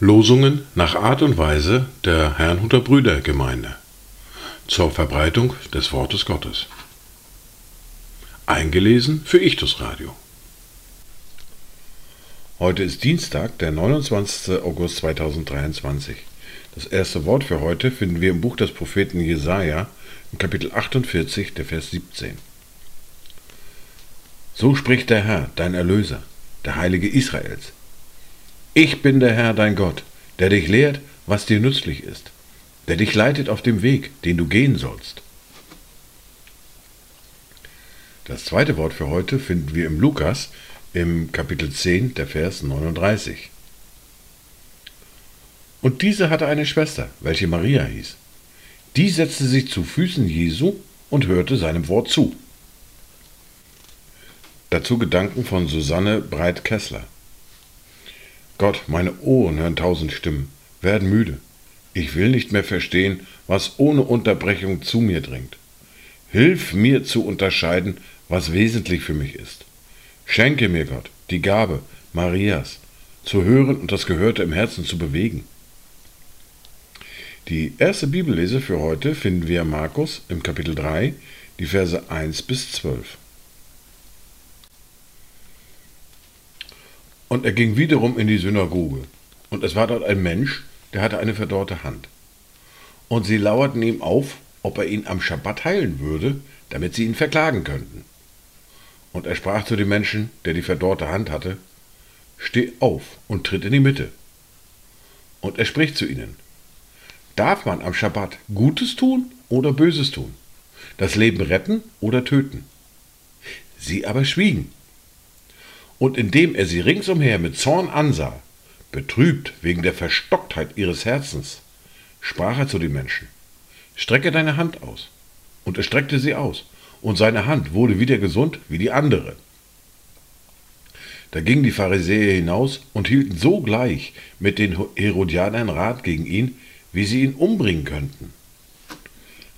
Losungen nach Art und Weise der Herrnhuter Brüdergemeinde zur Verbreitung des Wortes Gottes. Eingelesen für Ichtus Radio. Heute ist Dienstag, der 29. August 2023. Das erste Wort für heute finden wir im Buch des Propheten Jesaja, im Kapitel 48, der Vers 17. So spricht der Herr, dein Erlöser, der Heilige Israels. Ich bin der Herr, dein Gott, der dich lehrt, was dir nützlich ist, der dich leitet auf dem Weg, den du gehen sollst. Das zweite Wort für heute finden wir im Lukas im Kapitel 10, der Vers 39. Und diese hatte eine Schwester, welche Maria hieß. Die setzte sich zu Füßen Jesu und hörte seinem Wort zu. Dazu Gedanken von Susanne Breit-Kessler. Gott, meine Ohren hören tausend Stimmen, werden müde. Ich will nicht mehr verstehen, was ohne Unterbrechung zu mir dringt. Hilf mir zu unterscheiden, was wesentlich für mich ist. Schenke mir, Gott, die Gabe, Marias, zu hören und das Gehörte im Herzen zu bewegen. Die erste Bibellese für heute finden wir Markus im Kapitel 3, die Verse 1 bis 12. Und er ging wiederum in die Synagoge, und es war dort ein Mensch, der hatte eine verdorrte Hand. Und sie lauerten ihm auf, ob er ihn am Schabbat heilen würde, damit sie ihn verklagen könnten. Und er sprach zu dem Menschen, der die verdorrte Hand hatte, Steh auf und tritt in die Mitte. Und er spricht zu ihnen, Darf man am Schabbat Gutes tun oder Böses tun? Das Leben retten oder töten? Sie aber schwiegen. Und indem er sie ringsumher mit Zorn ansah, betrübt wegen der Verstocktheit ihres Herzens, sprach er zu den Menschen, Strecke deine Hand aus. Und er streckte sie aus, und seine Hand wurde wieder gesund wie die andere. Da gingen die Pharisäer hinaus und hielten sogleich mit den Herodianern Rat gegen ihn, wie sie ihn umbringen könnten.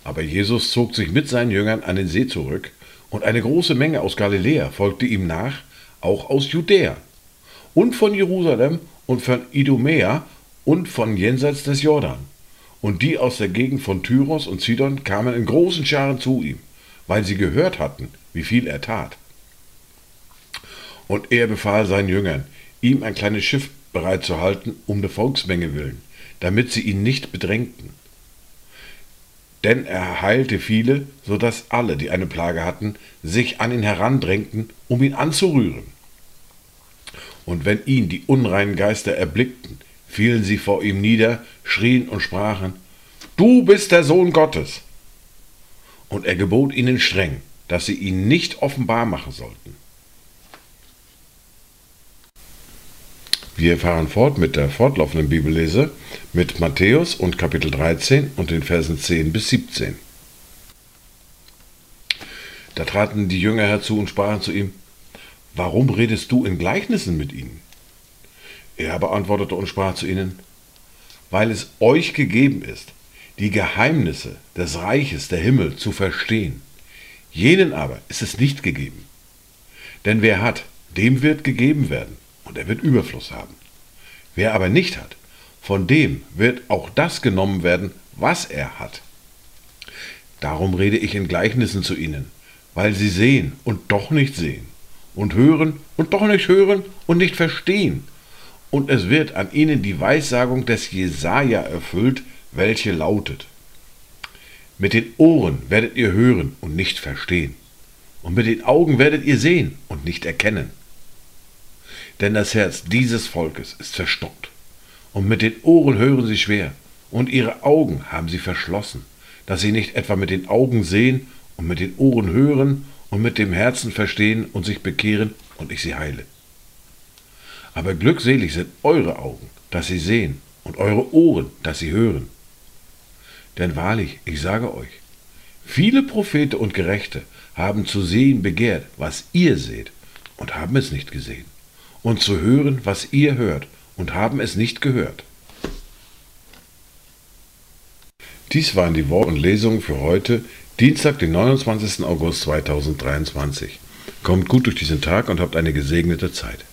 Aber Jesus zog sich mit seinen Jüngern an den See zurück, und eine große Menge aus Galiläa folgte ihm nach, auch aus Judäa und von Jerusalem und von Idumäa und von jenseits des Jordan. Und die aus der Gegend von Tyros und Sidon kamen in großen Scharen zu ihm, weil sie gehört hatten, wie viel er tat. Und er befahl seinen Jüngern, ihm ein kleines Schiff bereitzuhalten, um der Volksmenge willen, damit sie ihn nicht bedrängten. Denn er heilte viele, so dass alle, die eine Plage hatten, sich an ihn herandrängten, um ihn anzurühren. Und wenn ihn die unreinen Geister erblickten, fielen sie vor ihm nieder, schrien und sprachen, Du bist der Sohn Gottes. Und er gebot ihnen streng, dass sie ihn nicht offenbar machen sollten. Wir fahren fort mit der fortlaufenden Bibellese mit Matthäus und Kapitel 13 und den Versen 10 bis 17. Da traten die Jünger herzu und sprachen zu ihm, Warum redest du in Gleichnissen mit ihnen? Er beantwortete und sprach zu ihnen, Weil es euch gegeben ist, die Geheimnisse des Reiches der Himmel zu verstehen. Jenen aber ist es nicht gegeben. Denn wer hat, dem wird gegeben werden und er wird Überfluss haben. Wer aber nicht hat, von dem wird auch das genommen werden, was er hat. Darum rede ich in Gleichnissen zu ihnen, weil sie sehen und doch nicht sehen, und hören und doch nicht hören und nicht verstehen. Und es wird an ihnen die Weissagung des Jesaja erfüllt, welche lautet: Mit den Ohren werdet ihr hören und nicht verstehen, und mit den Augen werdet ihr sehen und nicht erkennen denn das Herz dieses Volkes ist verstockt, und mit den Ohren hören sie schwer, und ihre Augen haben sie verschlossen, dass sie nicht etwa mit den Augen sehen und mit den Ohren hören und mit dem Herzen verstehen und sich bekehren und ich sie heile. Aber glückselig sind eure Augen, dass sie sehen, und eure Ohren, dass sie hören. Denn wahrlich, ich sage euch, viele Propheten und Gerechte haben zu sehen begehrt, was ihr seht, und haben es nicht gesehen und zu hören, was ihr hört, und haben es nicht gehört. Dies waren die Worte und Lesungen für heute, Dienstag, den 29. August 2023. Kommt gut durch diesen Tag und habt eine gesegnete Zeit.